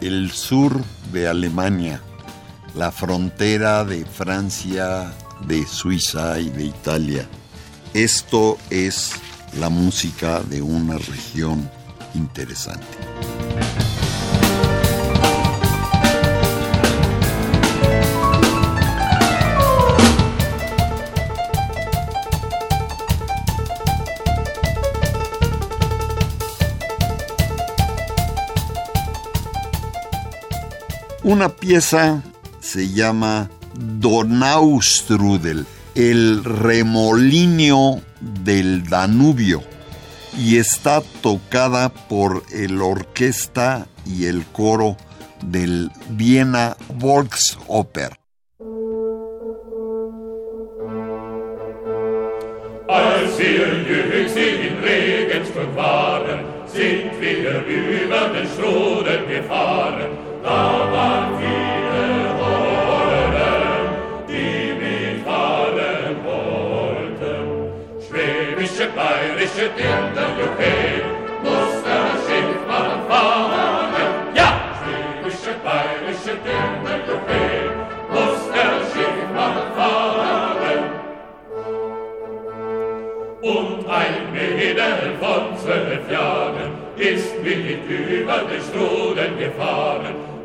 El sur de Alemania, la frontera de Francia, de Suiza y de Italia. Esto es la música de una región interesante. Una pieza se llama Donaustrudel, el remolinio del Danubio, y está tocada por el orquesta y el coro del Viena Volksoper. Als wir sind wir über den gefahren. bayerische Kinderjuwel, muss der Schildmann. Ja, schwäbische, bayerische Kinderjuwel, muss der Schildmann. Und ein Mädel von zwölf Jahren ist mit über den Struden gefahren,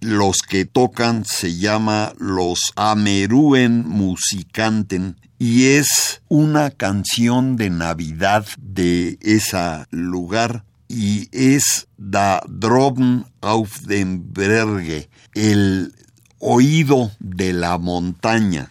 los que tocan, se llama Los Ameruen Musikanten y es una canción de Navidad de ese lugar y es Da Droben auf dem Berge, el oído de la montaña.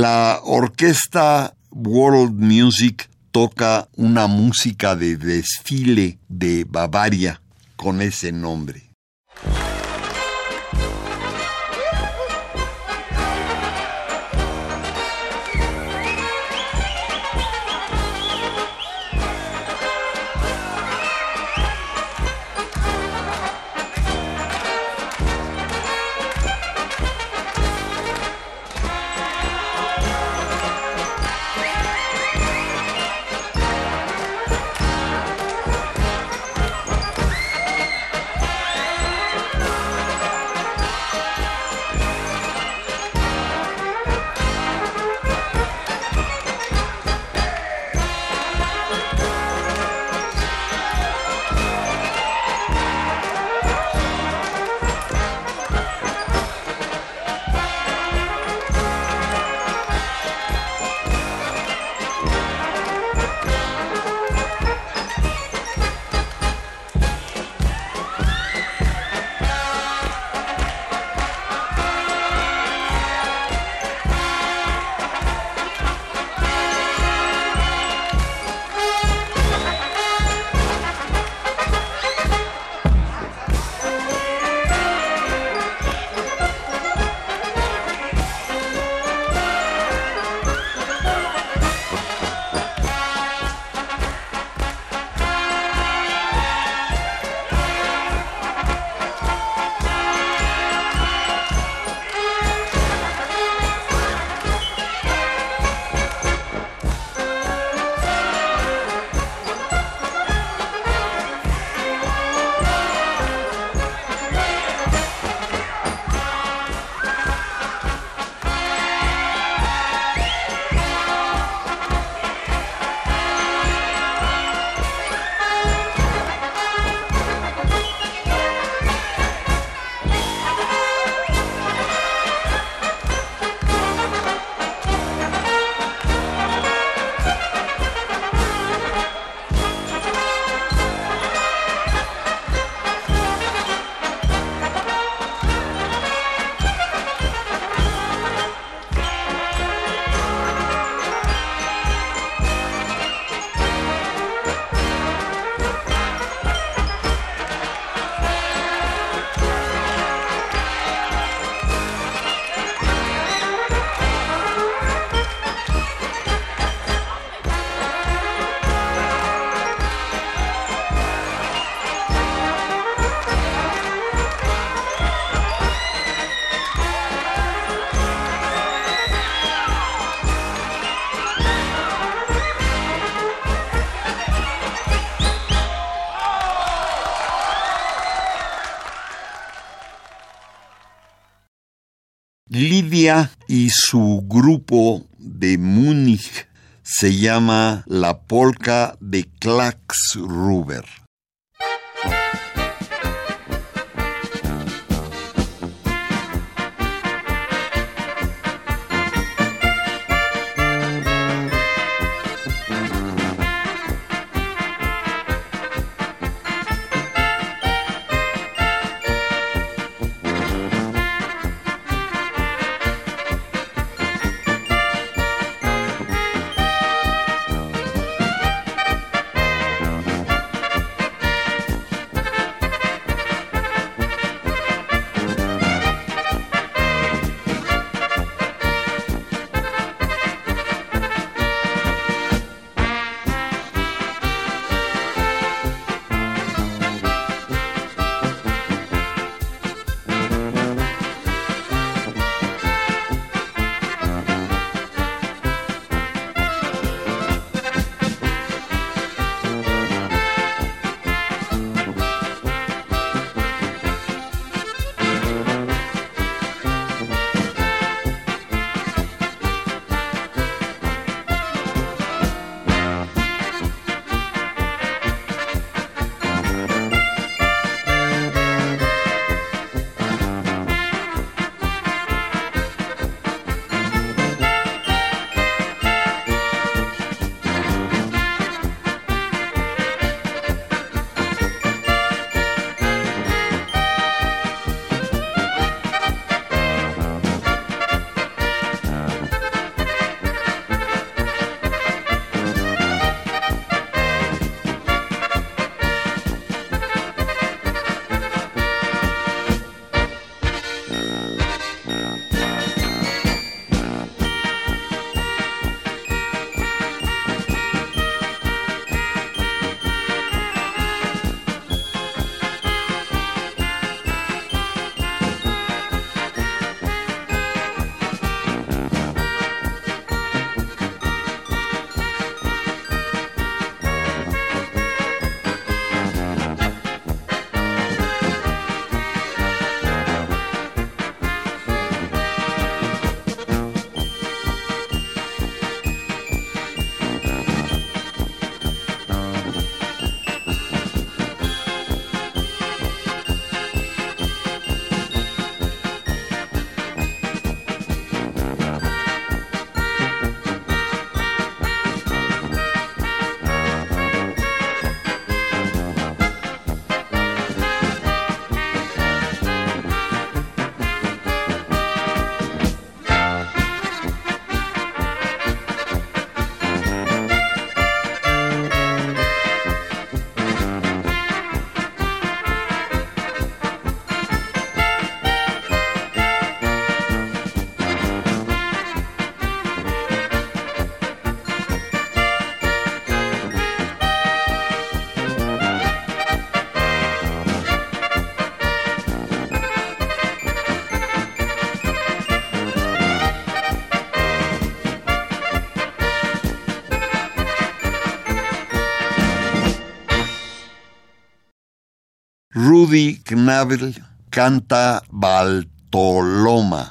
La orquesta World Music toca una música de desfile de Bavaria con ese nombre. Y su grupo de Múnich se llama la polka de Klaxruber. Rudy Knabel canta Baltoloma.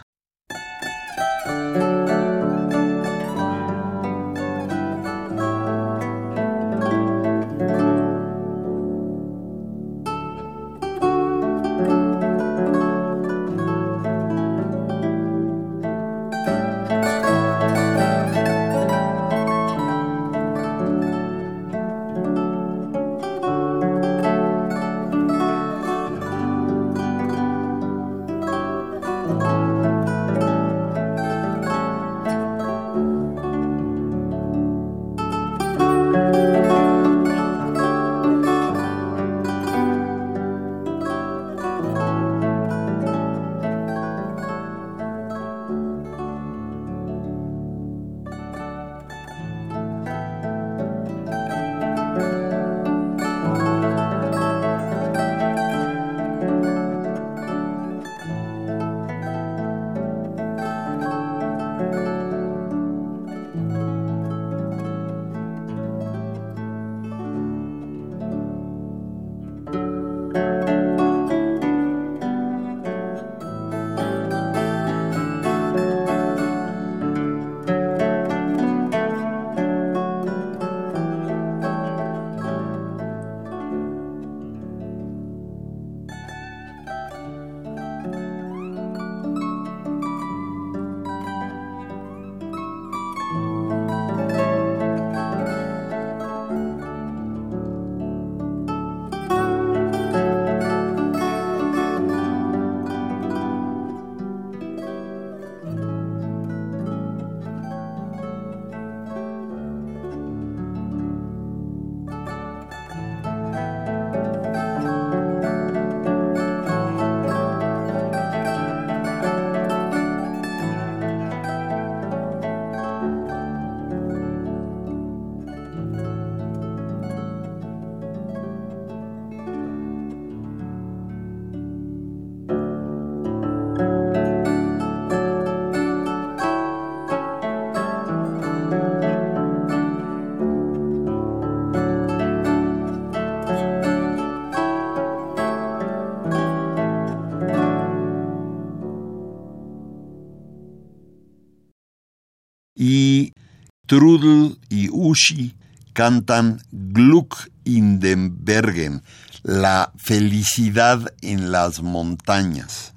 Trudel y Uschi cantan Gluck in den Bergen, la felicidad en las montañas.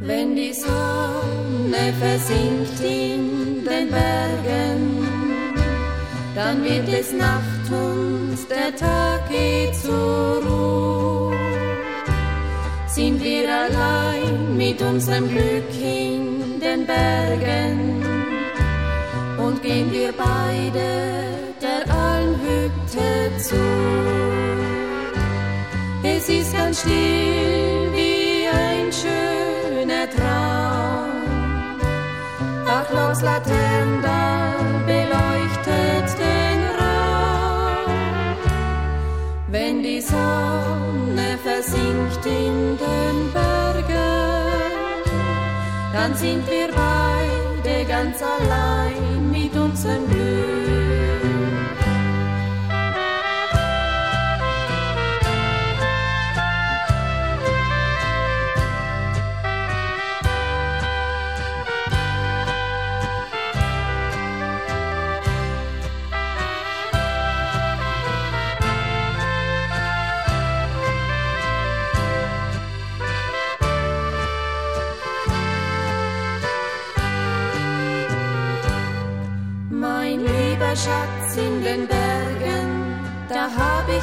Wenn die Sonne versinkt in den Bergen, dann wird es Nacht und der Tag geht zur Ruhe sind wir allein mit unserem Glück in den Bergen und gehen wir beide der Almhütte zu. Es ist ganz still wie ein schöner Traum. Ach, los Laterne Sonne versinkt in den Bergen, dann sind wir beide ganz allein mit unserem Glück.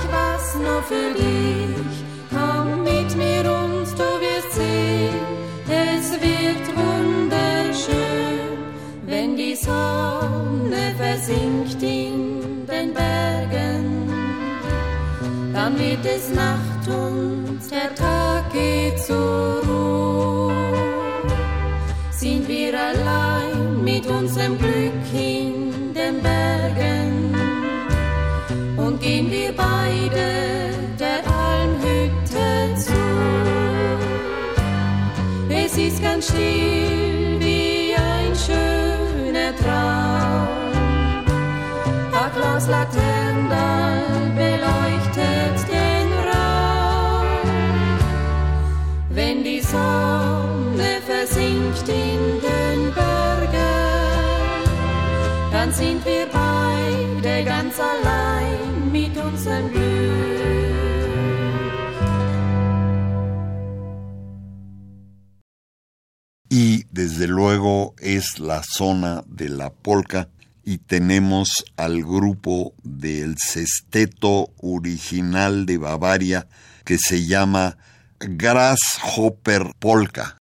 Was nur für dich. Komm mit mir und du wirst sehen, es wird wunderschön, wenn die Sonne versinkt in den Bergen. Dann wird es Nacht und der Tag geht zur Ruhe sind wir allein mit unserem Glück in den Bergen Wie ein schöner Traum. das Laternental beleuchtet den Raum. Wenn die Sonne versinkt in den Bergen, dann sind wir beide ganz allein mit unserem Glück. Desde luego es la zona de la polca y tenemos al grupo del sesteto original de Bavaria que se llama Grasshopper Polka.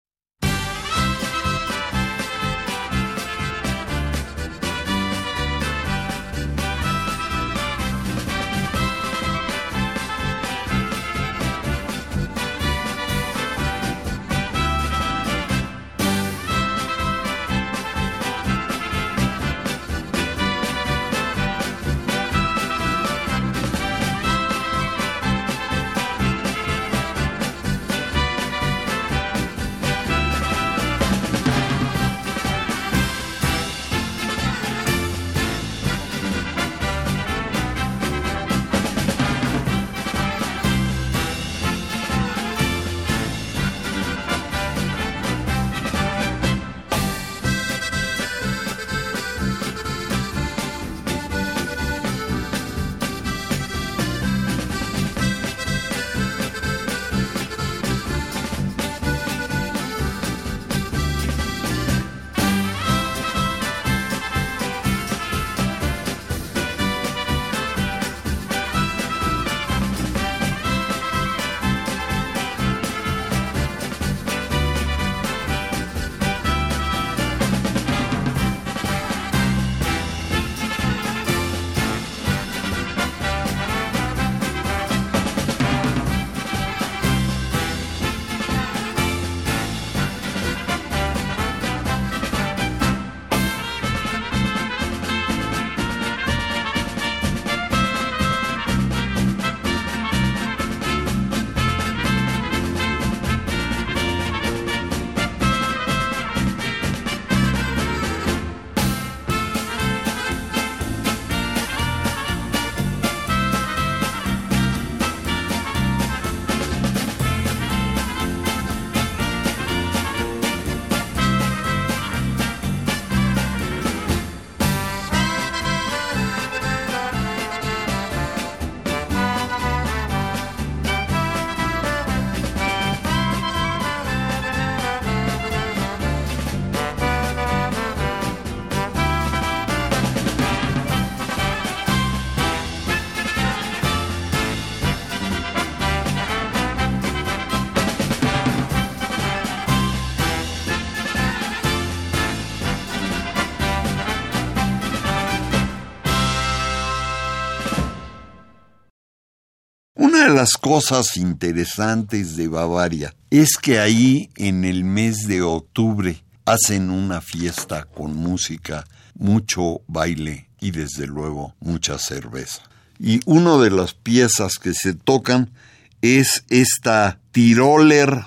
Cosas interesantes de Bavaria es que ahí en el mes de octubre hacen una fiesta con música, mucho baile y desde luego mucha cerveza. Y una de las piezas que se tocan es esta Tiroler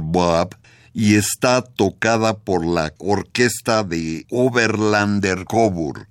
Boab y está tocada por la orquesta de Oberlander Coburg.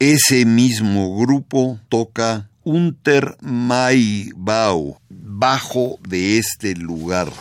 Ese mismo grupo toca Unter Mai Bau, bajo de este lugar.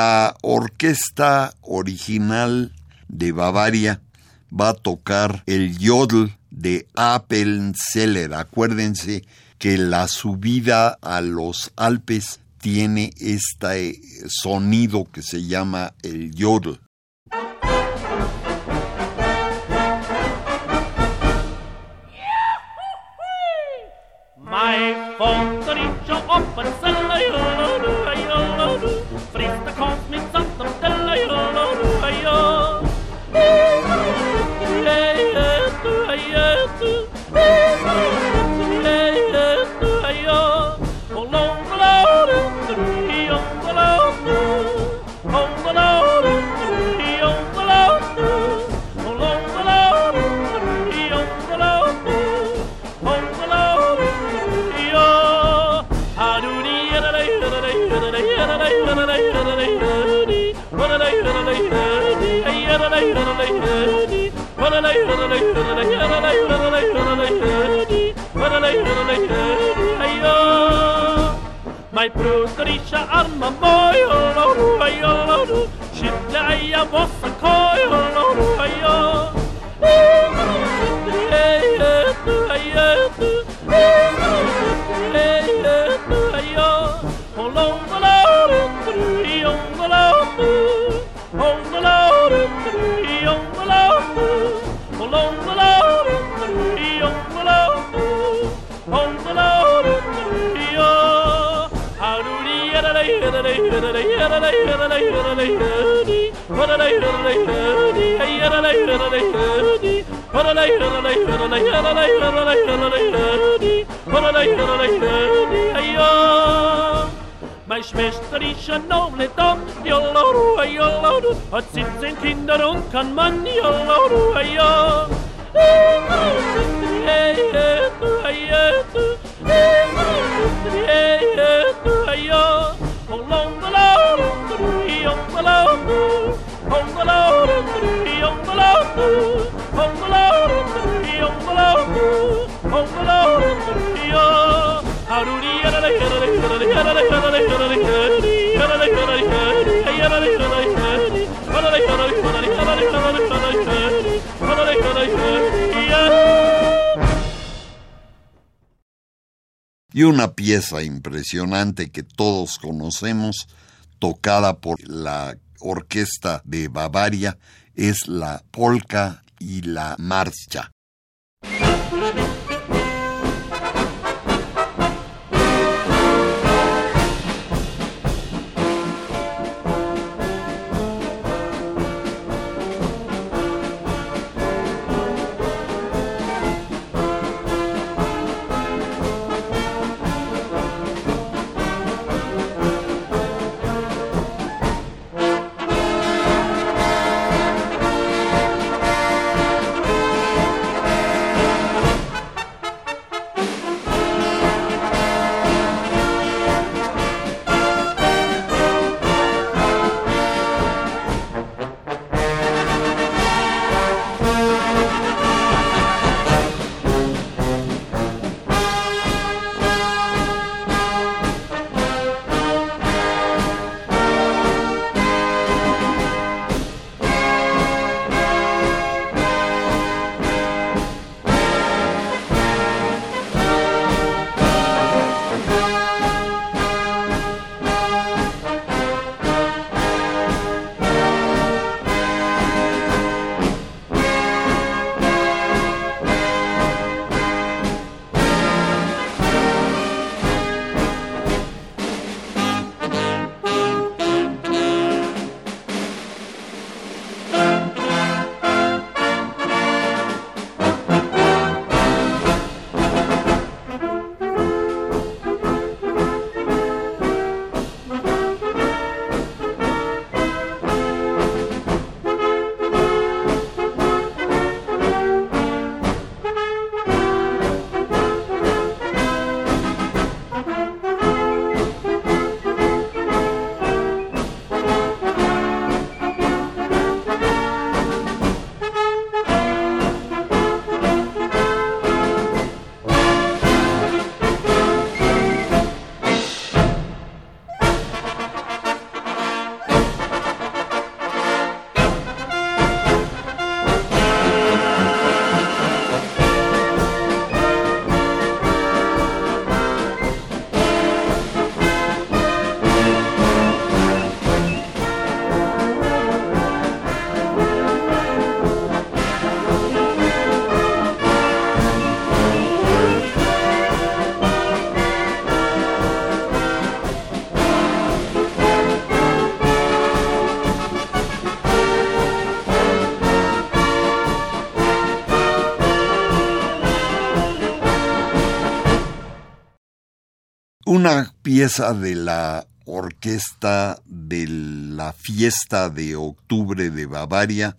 La orquesta original de Bavaria va a tocar el yodel de Appenzeller. Acuérdense que la subida a los Alpes tiene este sonido que se llama el yodel. armam boy, oh, oh, oh, oh, oh, Meine Schwester ist ein Obletom, Jollo Ruhe, Jollo Ruhe, hat 17 Kinder und kann Mann, Jollo Ruhe, ja. Hey, yeah. Y una pieza impresionante que todos conocemos, tocada por la orquesta de Bavaria, es la polka y la marcha. una pieza de la orquesta de la fiesta de octubre de Bavaria,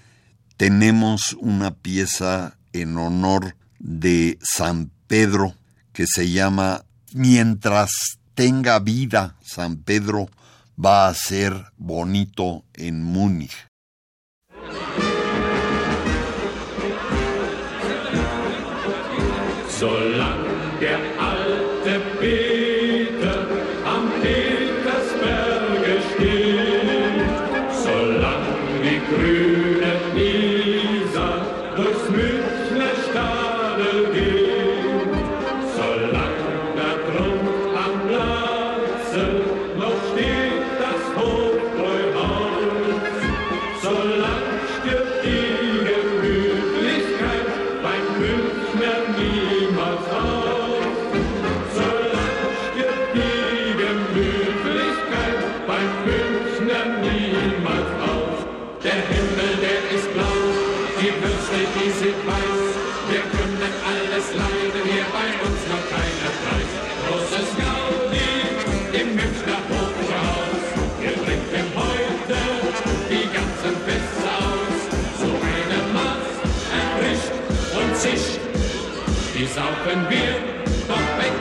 tenemos una pieza en honor de San Pedro que se llama Mientras tenga vida, San Pedro va a ser bonito en Múnich. Solange Saufen wir doch weg,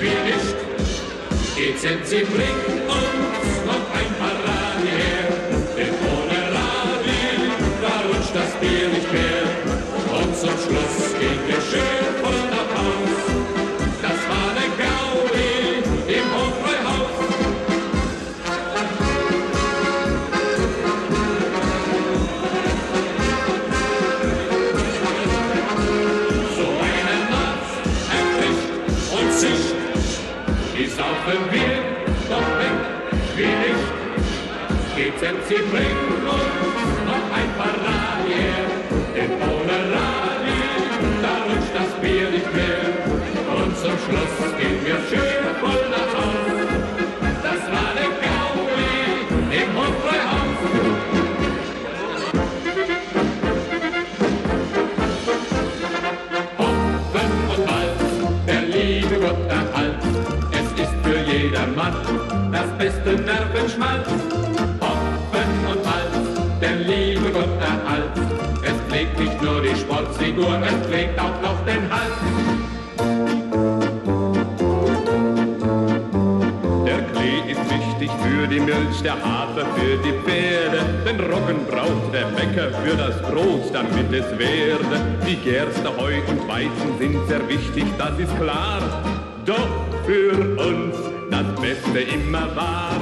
wie nicht. Geht's sie bringt uns noch ein paar Radi her. Denn ohne Radi, da rutscht das Bier nicht mehr. Und zum Schluss gehen wir schön GZC bringt uns noch ein paar Radi her, denn ohne Radi, da rutscht das Bier nicht mehr. Und zum Schluss gehen wir schön voll nach Haus. Das war der Gaudi im Hofbräuhaus. Hopfen und Malz, der liebe Gott erhalt. Es ist für jedermann das beste Nervenschmalz. Sportfigur, es pflegt auch noch den Hals. Der Klee ist wichtig für die Milch, der Hafer für die Pferde. Den Roggen braucht der Bäcker für das Brot, damit es werde. Die Gerste, Heu und Weizen sind sehr wichtig, das ist klar. Doch für uns das Beste immer war.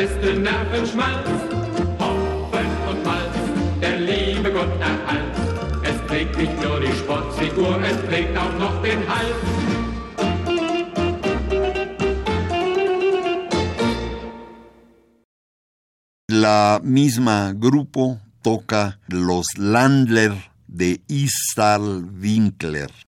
Beste Nervenschmalz. Hopfen und Malz, der liebe Gott erhalt. Es prägt nicht nur die Sportfigur, es prägt auch noch den Hals. La misma grupo toca los Landler de Istal Winkler.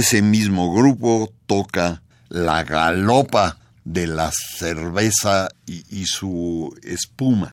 ese mismo grupo toca la galopa de la cerveza y, su espuma.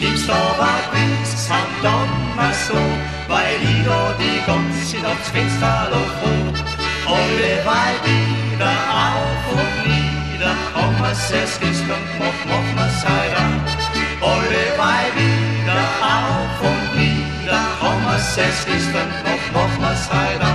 Dienstagabends am Donnerstag, so, weil ich da die ganze Nacht Fenster hoch Alle weil wieder auf und nieder, haben wir's erst gestern gemacht, machen wir's heute auch. Alle weil wieder auf und nieder, haben wir's erst gestern gemacht, machen wir's heute auch.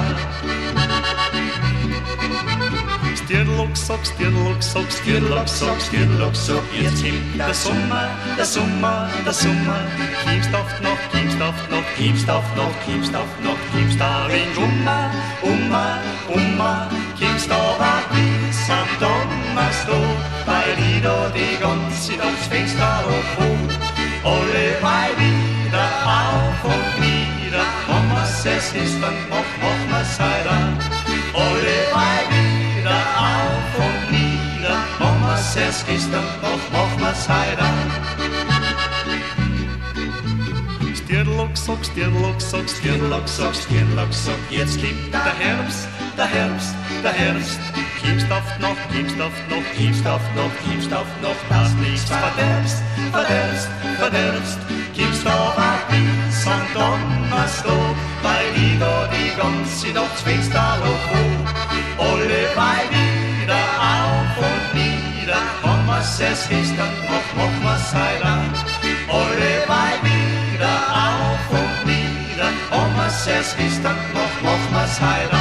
Stirnlock, Sock, Stirnlock, Sock, Stirnlock, Sock, Stirnlock, Sock. Jetzt kommt der Sommer, der Sommer, der Sommer. Kiemstaft noch, Kiemstaft noch, Kiemstaft noch, Kiemstaft noch, Kiemstaft ring umma, umma, umma. Kiemstaft war bis am Donnerstag, weil ich die ganze Nacht das Fenster hoch. Alle bei wieder auf und nieder, komm was es ist, dann mach, mach was heiraten. Alle bei wieder es ist dann doch nochmals heiraten. Stirlock, sock, Stirlock, sock, Stirlock, sock, Stirlock, sock, jetzt kommt der Herbst, der Herbst, der Herbst. Kiebstaft noch, Kiebstaft noch, Kiebstaft noch, Kiebstaft noch, dass nichts verderbst, verderbst, verderbst. Gibst auf ein Pilz am Donnerstag, bei Lido die ganze Nacht zwingst da hoch, alle bei dir. se svista och mockma sajra och reva vida auf och nida om se svista och mockma sajra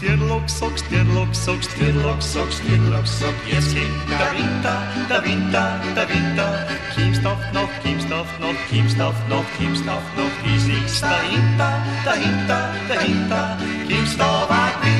Stjerloksok, stjerloksok, stjerloksok, stjerloksok, jeskin, da vinta, da vinta, da vinta, kimstoff noch, kimstoff noch, kimstoff noch, kimstoff noch, isik, da hinta, da hinta, da hinta, kimstoff,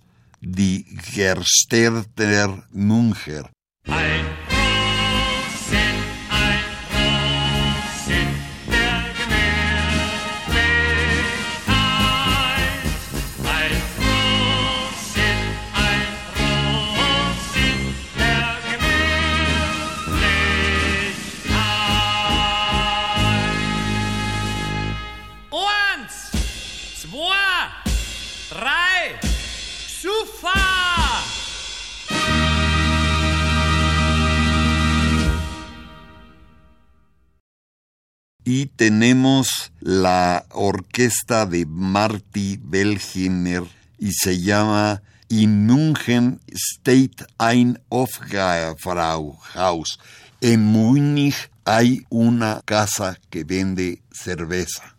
Die Gersterter Munger. Ein Y tenemos la orquesta de Marty Belheimer y se llama In München State ein Hofbrauhaus. En Múnich hay una casa que vende cerveza.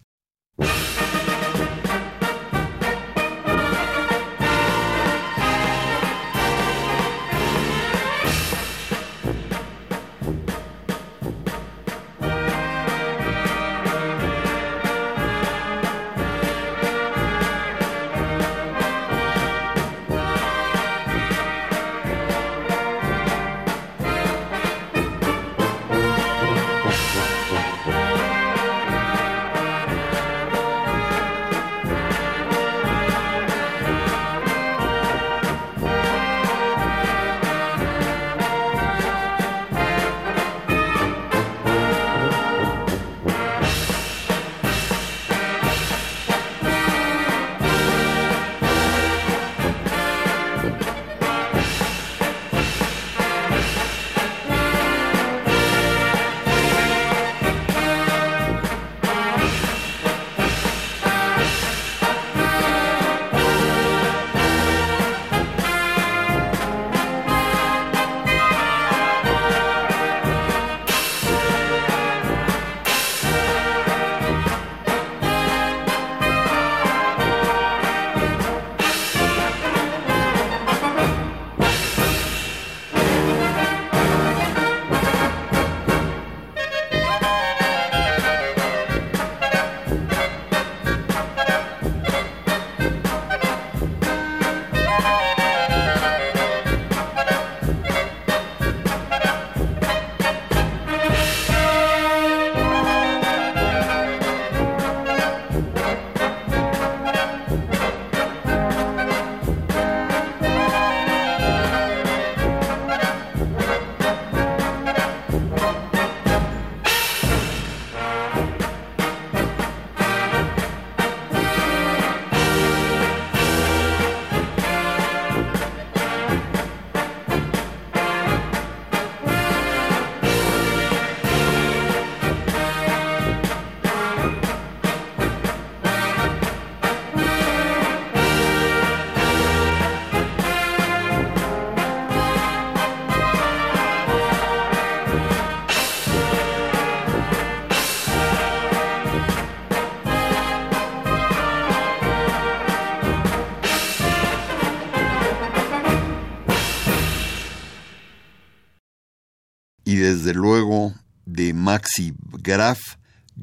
Maxi Graf,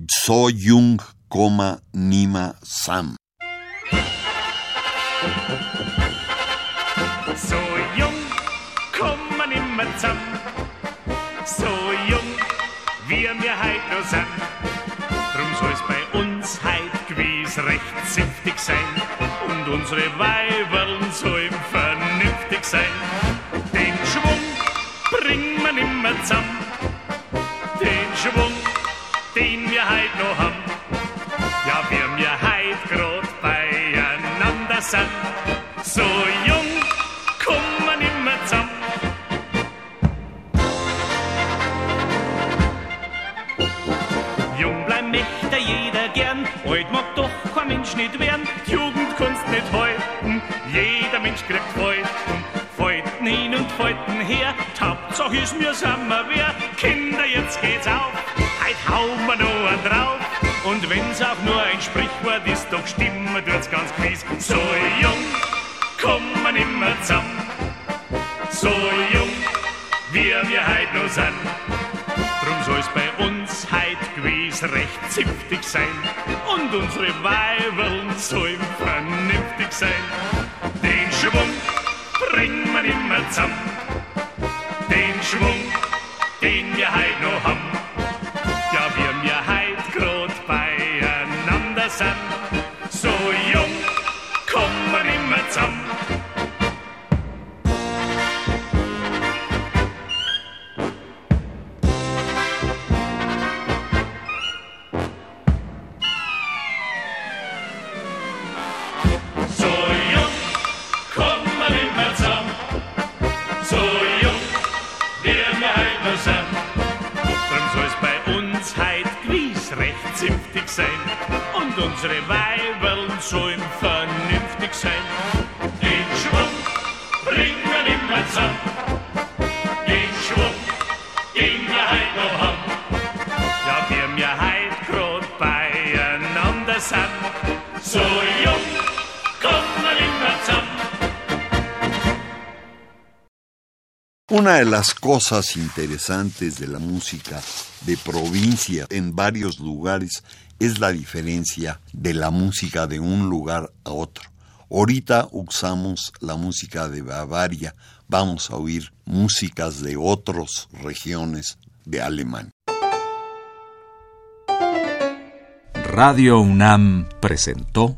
So Jung, Nima Sam. So jung, komm man immer zusammen. So jung, wir mir heit nur sind. Drum soll's bei uns heit gewiss recht zünftig sein. Und unsere Weiberln her, Hauptsache ist mir sammer wer. Kinder, jetzt geht's auf, heut hauen wir noch einen drauf. Und wenn's auch nur ein Sprichwort ist, doch stimmen tut's ganz gewiss. So jung kommt man immer zusammen, so jung wie wir heut noch sind. Drum soll's bei uns heut gewiss recht ziftig sein. Und unsere Weiberln sollen vernünftig sein. Den Schwung bringen wir immer zusammen. Schwung. De las cosas interesantes de la música de provincia en varios lugares es la diferencia de la música de un lugar a otro. Ahorita usamos la música de Bavaria, vamos a oír músicas de otras regiones de Alemania. Radio UNAM presentó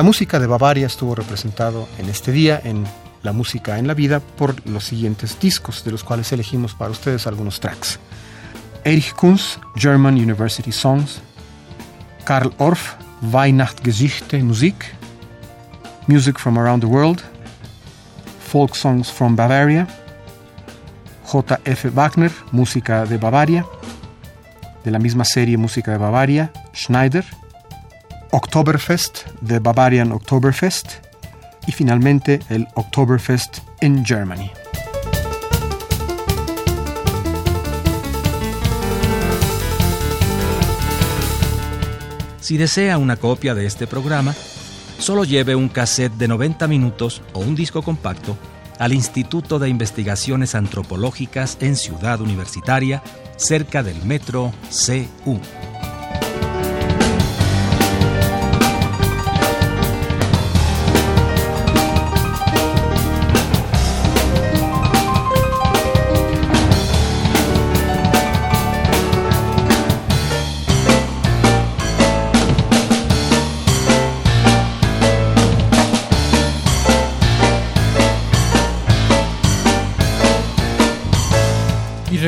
La música de Bavaria estuvo representado en este día en La música en la vida por los siguientes discos, de los cuales elegimos para ustedes algunos tracks. Erich Kunz, German University Songs, Karl Orff, Weihnachtsgeschichte Musik, Music from Around the World, Folk Songs from Bavaria, J.F. Wagner, Música de Bavaria, de la misma serie Música de Bavaria, Schneider, Oktoberfest, The Bavarian Oktoberfest, y finalmente el Oktoberfest in Germany. Si desea una copia de este programa, solo lleve un cassette de 90 minutos o un disco compacto al Instituto de Investigaciones Antropológicas en Ciudad Universitaria, cerca del metro CU.